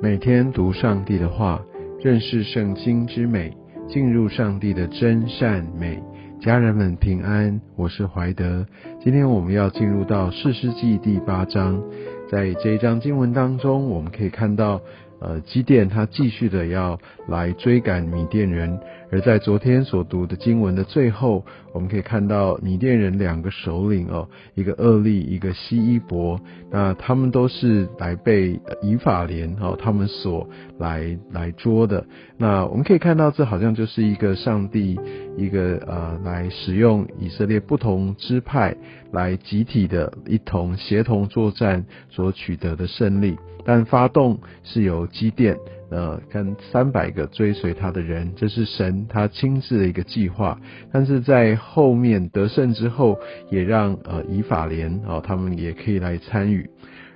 每天读上帝的话，认识圣经之美，进入上帝的真善美。家人们平安，我是怀德。今天我们要进入到四世纪第八章，在这一章经文当中，我们可以看到。呃，基甸他继续的要来追赶米甸人，而在昨天所读的经文的最后，我们可以看到米甸人两个首领哦，一个厄利，一个西伊伯，那他们都是来被以法莲哦他们所来来捉的。那我们可以看到，这好像就是一个上帝一个呃来使用以色列不同支派来集体的一同协同作战所取得的胜利。但发动是由基甸，呃，跟三百个追随他的人，这是神他亲自的一个计划。但是在后面得胜之后，也让呃以法莲哦，他们也可以来参与。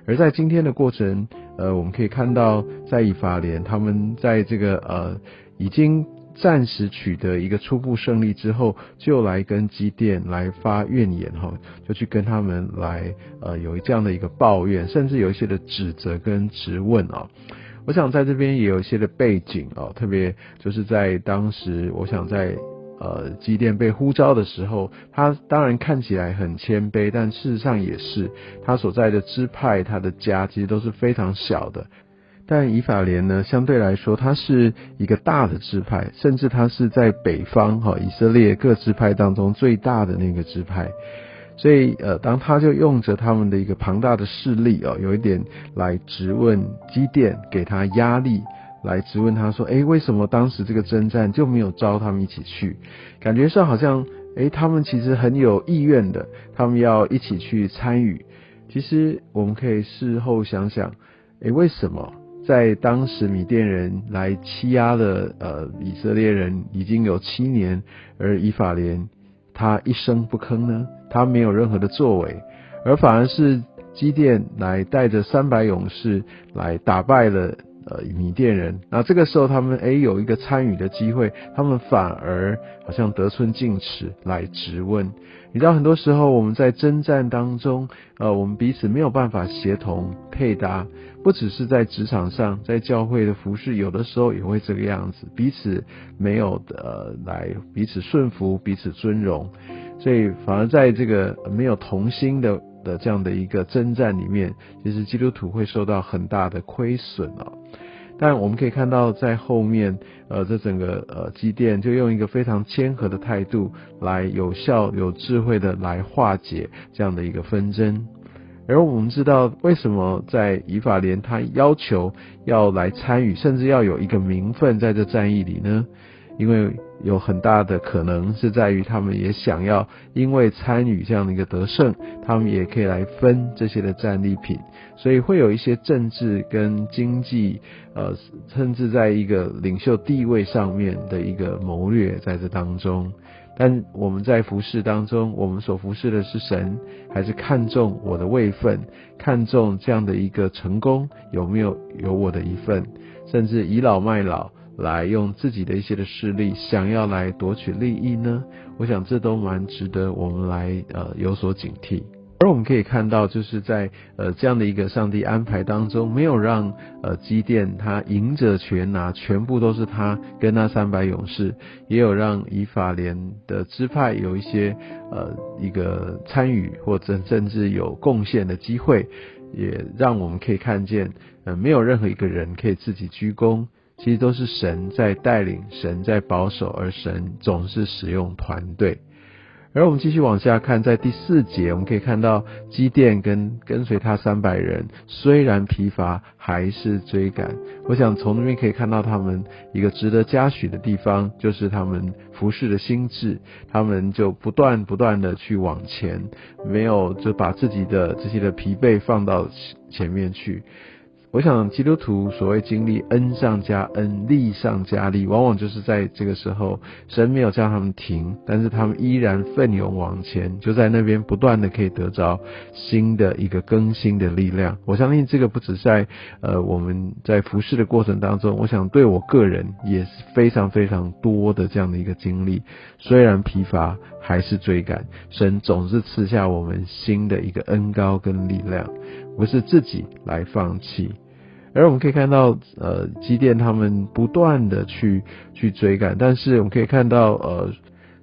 而在今天的过程，呃，我们可以看到，在以法莲他们在这个呃已经。暂时取得一个初步胜利之后，就来跟基甸来发怨言哈，就去跟他们来呃有这样的一个抱怨，甚至有一些的指责跟质问啊。我想在这边也有一些的背景啊，特别就是在当时，我想在呃基甸被呼召的时候，他当然看起来很谦卑，但事实上也是他所在的支派，他的家其实都是非常小的。但以法莲呢，相对来说，它是一个大的支派，甚至它是在北方哈以色列各支派当中最大的那个支派。所以呃，当他就用着他们的一个庞大的势力哦，有一点来质问基甸，给他压力，来质问他说：，哎，为什么当时这个征战就没有招他们一起去？感觉上好像，哎，他们其实很有意愿的，他们要一起去参与。其实我们可以事后想想，哎，为什么？在当时，米甸人来欺压了呃以色列人已经有七年，而以法莲他一声不吭呢，他没有任何的作为，而反而是基甸来带着三百勇士来打败了。呃，米甸人，那这个时候他们诶有一个参与的机会，他们反而好像得寸进尺来质问。你知道，很多时候我们在征战当中，呃，我们彼此没有办法协同配搭，不只是在职场上，在教会的服饰，有的时候也会这个样子，彼此没有呃来彼此顺服，彼此尊荣，所以反而在这个没有同心的。的这样的一个征战里面，其实基督徒会受到很大的亏损啊。但我们可以看到，在后面，呃，这整个呃基甸就用一个非常谦和的态度，来有效、有智慧的来化解这样的一个纷争。而我们知道，为什么在以法莲他要求要来参与，甚至要有一个名分在这战役里呢？因为有很大的可能是在于他们也想要，因为参与这样的一个得胜，他们也可以来分这些的战利品，所以会有一些政治跟经济，呃，甚至在一个领袖地位上面的一个谋略在这当中。但我们在服侍当中，我们所服侍的是神，还是看重我的位分，看重这样的一个成功有没有有我的一份，甚至倚老卖老。来用自己的一些的势力，想要来夺取利益呢？我想这都蛮值得我们来呃有所警惕。而我们可以看到，就是在呃这样的一个上帝安排当中，没有让呃基甸他赢者全拿，全部都是他跟那三百勇士，也有让以法莲的支派有一些呃一个参与或者甚至有贡献的机会，也让我们可以看见，呃没有任何一个人可以自己鞠躬。其实都是神在带领，神在保守，而神总是使用团队。而我们继续往下看，在第四节，我们可以看到基甸跟跟随他三百人，虽然疲乏，还是追赶。我想从那边可以看到他们一个值得嘉许的地方，就是他们服侍的心智，他们就不断不断的去往前，没有就把自己的这些的疲惫放到前面去。我想基督徒所谓经历恩上加恩，利上加利，往往就是在这个时候，神没有叫他们停，但是他们依然奋勇往前，就在那边不断的可以得着新的一个更新的力量。我相信这个不止在呃我们在服侍的过程当中，我想对我个人也是非常非常多的这样的一个经历。虽然疲乏，还是追赶，神总是赐下我们新的一个恩高跟力量，不是自己来放弃。而我们可以看到，呃，基甸他们不断的去去追赶，但是我们可以看到，呃。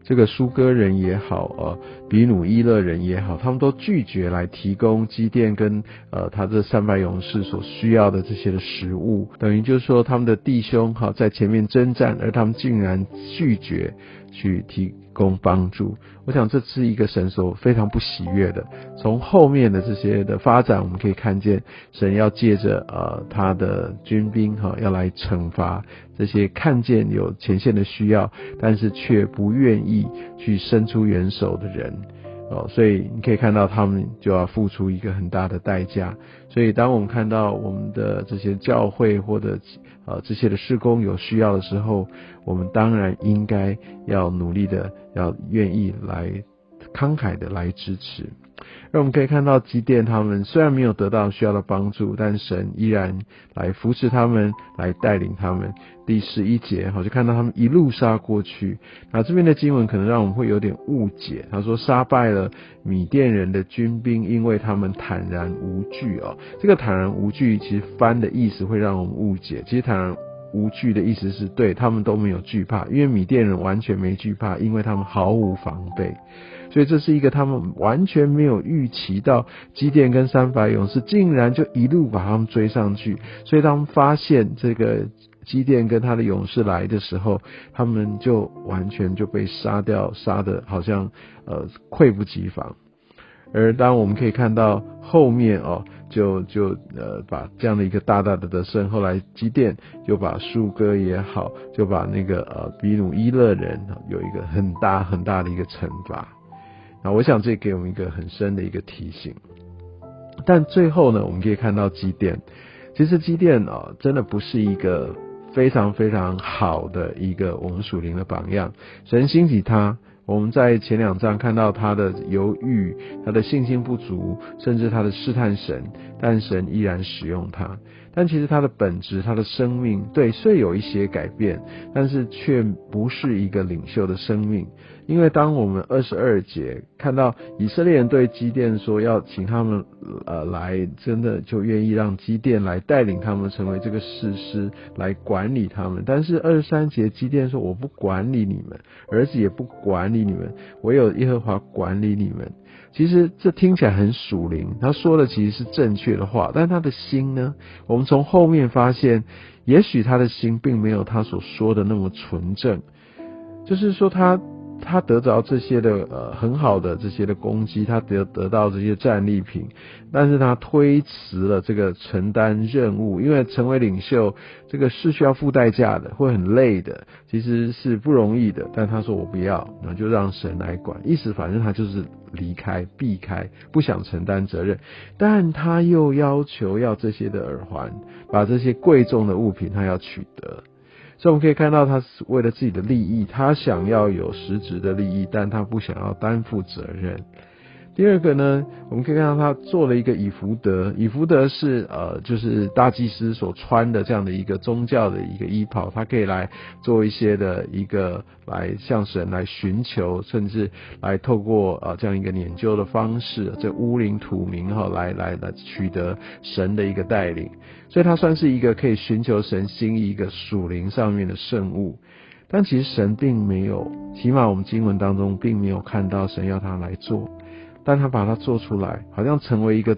这个苏哥人也好，呃，比努伊勒人也好，他们都拒绝来提供基甸跟呃他这三百勇士所需要的这些的食物，等于就是说他们的弟兄哈在前面征战，而他们竟然拒绝去提。供帮助，我想这是一个神所非常不喜悦的。从后面的这些的发展，我们可以看见神要借着呃他的军兵哈，要来惩罚这些看见有前线的需要，但是却不愿意去伸出援手的人。哦，所以你可以看到他们就要付出一个很大的代价。所以当我们看到我们的这些教会或者呃这些的施工有需要的时候，我们当然应该要努力的，要愿意来慷慨的来支持。那我们可以看到基甸他们虽然没有得到需要的帮助，但神依然来扶持他们，来带领他们。第十一节，好，就看到他们一路杀过去。那这边的经文可能让我们会有点误解。他说杀败了米甸人的军兵，因为他们坦然无惧哦。这个坦然无惧，其实翻的意思会让我们误解。其实坦然无惧的意思是对他们都没有惧怕，因为米甸人完全没惧怕，因为他们毫无防备。所以这是一个他们完全没有预期到，基甸跟三百勇士竟然就一路把他们追上去。所以当发现这个基甸跟他的勇士来的时候，他们就完全就被杀掉，杀的好像呃溃不及防。而当我们可以看到后面哦，就就呃把这样的一个大大的得胜，后来基甸就把树哥也好，就把那个呃比努伊勒人有一个很大很大的一个惩罚。那我想这给我们一个很深的一个提醒，但最后呢，我们可以看到基甸，其实基甸啊，真的不是一个非常非常好的一个我们属灵的榜样。神兴起他，我们在前两章看到他的犹豫，他的信心不足，甚至他的试探神，但神依然使用他。但其实他的本质，他的生命，对，虽有一些改变，但是却不是一个领袖的生命。因为当我们二十二节看到以色列人对基甸说要请他们呃来，真的就愿意让基甸来带领他们成为这个士师，来管理他们。但是二十三节基甸说我不管理你们，儿子也不管理你们，唯有耶和华管理你们。其实这听起来很属灵，他说的其实是正确的话，但他的心呢？我从后面发现，也许他的心并没有他所说的那么纯正，就是说他。他得着这些的呃很好的这些的攻击，他得得到这些战利品，但是他推辞了这个承担任务，因为成为领袖这个是需要付代价的，会很累的，其实是不容易的。但他说我不要，那就让神来管，意思反正他就是离开避开，不想承担责任，但他又要求要这些的耳环，把这些贵重的物品他要取得。所以我们可以看到，他是为了自己的利益，他想要有实质的利益，但他不想要担负责任。第二个呢，我们可以看到他做了一个以福德，以福德是呃，就是大祭司所穿的这样的一个宗教的一个衣袍，他可以来做一些的一个来向神来寻求，甚至来透过呃这样一个研究的方式，这乌灵土名哈，来来来取得神的一个带领，所以他算是一个可以寻求神心意一个属灵上面的圣物，但其实神并没有，起码我们经文当中并没有看到神要他来做。但他把它做出来，好像成为一个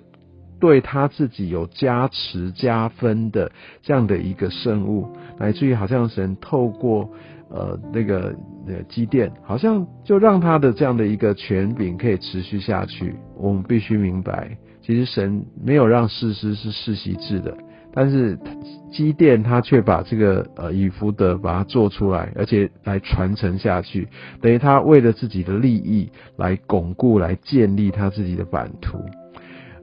对他自己有加持加分的这样的一个圣物，乃至于好像神透过呃那个呃积淀，好像就让他的这样的一个权柄可以持续下去。我们必须明白，其实神没有让世师是世袭制的。但是机电他却把这个呃以福德把它做出来，而且来传承下去，等于他为了自己的利益来巩固、来建立他自己的版图。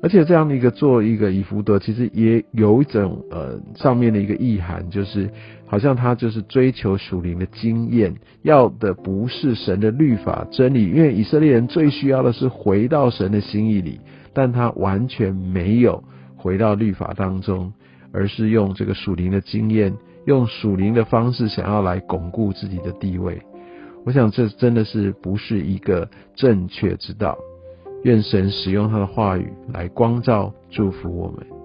而且这样的一个做一个以福德，其实也有一种呃上面的一个意涵，就是好像他就是追求属灵的经验，要的不是神的律法真理，因为以色列人最需要的是回到神的心意里，但他完全没有回到律法当中。而是用这个属灵的经验，用属灵的方式，想要来巩固自己的地位。我想这真的是不是一个正确之道。愿神使用他的话语来光照、祝福我们。